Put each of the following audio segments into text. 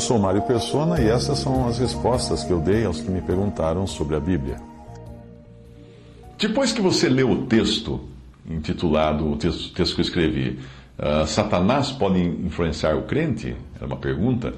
Eu sou Mário Persona e essas são as respostas que eu dei aos que me perguntaram sobre a Bíblia. Depois que você leu o texto, intitulado, o texto, texto que eu escrevi, uh, Satanás pode influenciar o crente? Era uma pergunta.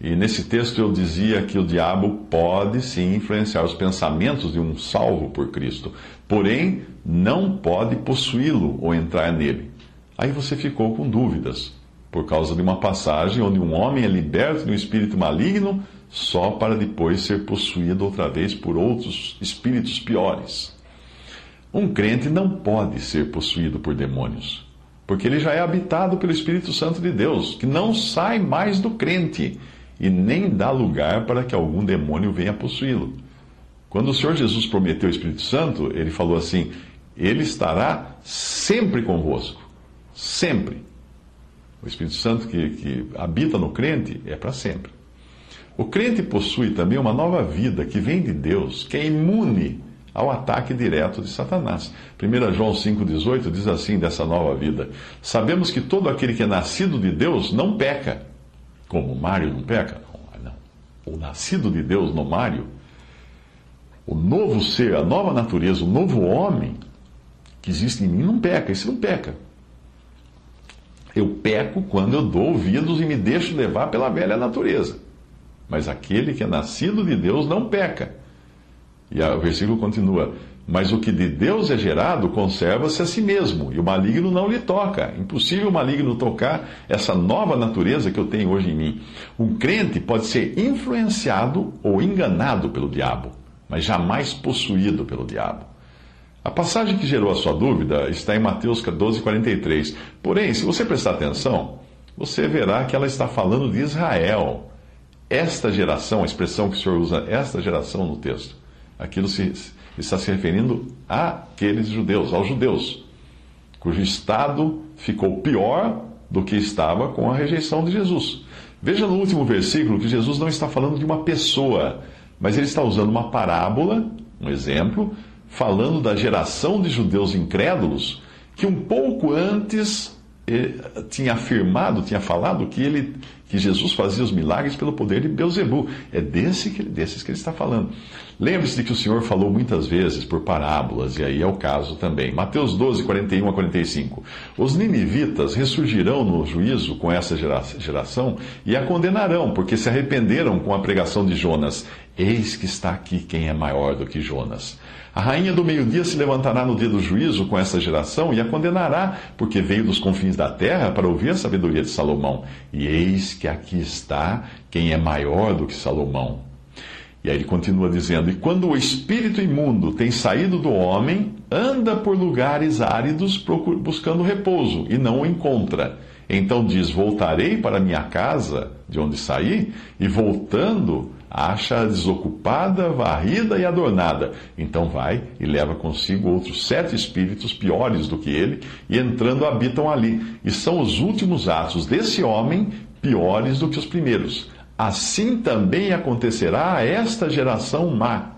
E nesse texto eu dizia que o diabo pode sim influenciar os pensamentos de um salvo por Cristo, porém não pode possuí-lo ou entrar nele. Aí você ficou com dúvidas, por causa de uma passagem onde um homem é liberto de um espírito maligno só para depois ser possuído outra vez por outros espíritos piores. Um crente não pode ser possuído por demônios, porque ele já é habitado pelo Espírito Santo de Deus, que não sai mais do crente e nem dá lugar para que algum demônio venha possuí-lo. Quando o Senhor Jesus prometeu o Espírito Santo, ele falou assim: Ele estará sempre convosco. Sempre. O Espírito Santo que, que habita no crente é para sempre. O crente possui também uma nova vida que vem de Deus, que é imune ao ataque direto de Satanás. 1 João 5,18 diz assim dessa nova vida: Sabemos que todo aquele que é nascido de Deus não peca. Como o Mário não peca? Não, não. O nascido de Deus no Mário, o novo ser, a nova natureza, o novo homem que existe em mim não peca, esse não peca. Eu peco quando eu dou ouvidos e me deixo levar pela velha natureza. Mas aquele que é nascido de Deus não peca. E o versículo continua: Mas o que de Deus é gerado conserva-se a si mesmo, e o maligno não lhe toca. Impossível o maligno tocar essa nova natureza que eu tenho hoje em mim. Um crente pode ser influenciado ou enganado pelo diabo, mas jamais possuído pelo diabo. A passagem que gerou a sua dúvida está em Mateus 12, 43. Porém, se você prestar atenção, você verá que ela está falando de Israel. Esta geração, a expressão que o senhor usa, esta geração no texto, aquilo se, está se referindo àqueles judeus, aos judeus, cujo estado ficou pior do que estava com a rejeição de Jesus. Veja no último versículo que Jesus não está falando de uma pessoa, mas ele está usando uma parábola, um exemplo, falando da geração de judeus incrédulos que um pouco antes tinha afirmado, tinha falado que ele que Jesus fazia os milagres pelo poder de Beuzebu. É desse que, desses que ele está falando. Lembre-se de que o Senhor falou muitas vezes por parábolas, e aí é o caso também. Mateus 12, 41 a 45. Os ninivitas ressurgirão no juízo com essa geração e a condenarão, porque se arrependeram com a pregação de Jonas. Eis que está aqui quem é maior do que Jonas. A rainha do meio-dia se levantará no dia do juízo com essa geração e a condenará, porque veio dos confins da terra para ouvir a sabedoria de Salomão. E eis que aqui está quem é maior do que Salomão. E aí ele continua dizendo: E quando o espírito imundo tem saído do homem, anda por lugares áridos buscando repouso e não o encontra. Então diz: Voltarei para minha casa, de onde saí, e voltando, acha-a desocupada, varrida e adornada. Então vai e leva consigo outros sete espíritos piores do que ele, e entrando habitam ali. E são os últimos atos desse homem piores do que os primeiros. Assim também acontecerá a esta geração má.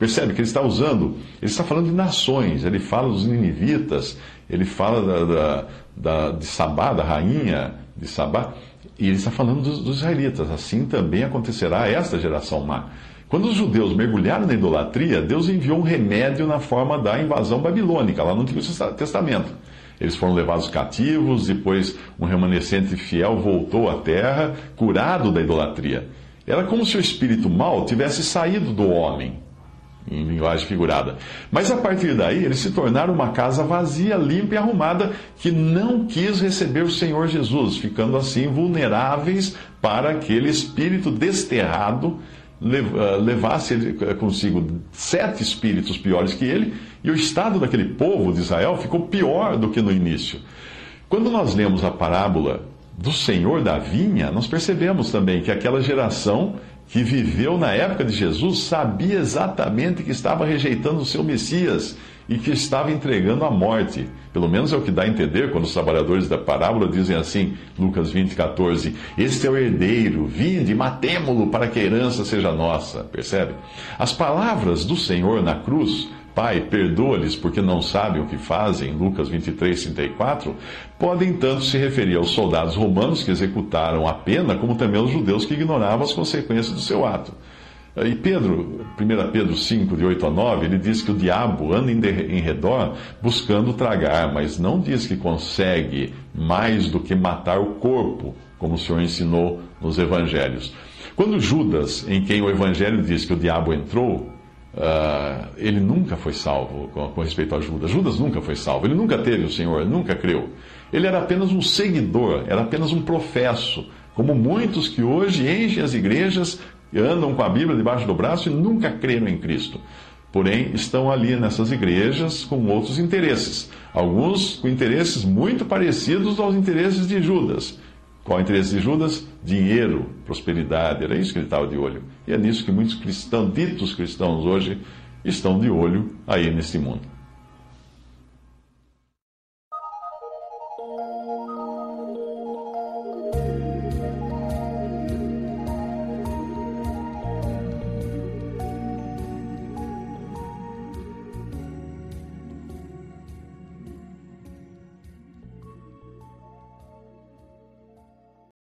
Percebe que ele está usando, ele está falando de nações, ele fala dos ninivitas, ele fala da, da, da de Sabá, da rainha de Sabá. E ele está falando dos, dos israelitas. Assim também acontecerá a esta geração má. Quando os judeus mergulharam na idolatria, Deus enviou um remédio na forma da invasão babilônica, lá no Antigo Testamento. Eles foram levados cativos, depois um remanescente fiel voltou à terra, curado da idolatria. Era como se o espírito mal tivesse saído do homem em linguagem figurada. Mas a partir daí, eles se tornaram uma casa vazia, limpa e arrumada, que não quis receber o Senhor Jesus, ficando assim vulneráveis para aquele espírito desterrado ah, levasse consigo sete espíritos piores que ele, e o estado daquele povo de Israel ficou pior do que no início. Quando nós lemos a parábola do Senhor da vinha, nós percebemos também que aquela geração que viveu na época de Jesus sabia exatamente que estava rejeitando o seu Messias e que estava entregando a morte. Pelo menos é o que dá a entender quando os trabalhadores da parábola dizem assim, Lucas 20, 14: Este é o herdeiro, vinde, matemo-lo para que a herança seja nossa. Percebe? As palavras do Senhor na cruz Pai, perdoa-lhes porque não sabem o que fazem, Lucas 23, 34, podem tanto se referir aos soldados romanos que executaram a pena, como também aos judeus que ignoravam as consequências do seu ato. E Pedro, 1 Pedro 5, de 8 a 9, ele diz que o diabo anda em redor buscando tragar, mas não diz que consegue mais do que matar o corpo, como o Senhor ensinou nos evangelhos. Quando Judas, em quem o evangelho diz que o diabo entrou, Uh, ele nunca foi salvo com, com, respeito a Judas. Judas nunca foi salvo. Ele nunca teve o Senhor, nunca creu. Ele era apenas um seguidor, era apenas um professo, como muitos que hoje enchem as igrejas, andam com a Bíblia debaixo do braço e nunca creram em Cristo. Porém, estão ali nessas igrejas com outros interesses. Alguns com interesses muito parecidos aos interesses de Judas qual o interesse de Judas? Dinheiro, prosperidade, era isso que ele estava de olho. E é nisso que muitos cristãos, ditos cristãos hoje, estão de olho aí neste mundo.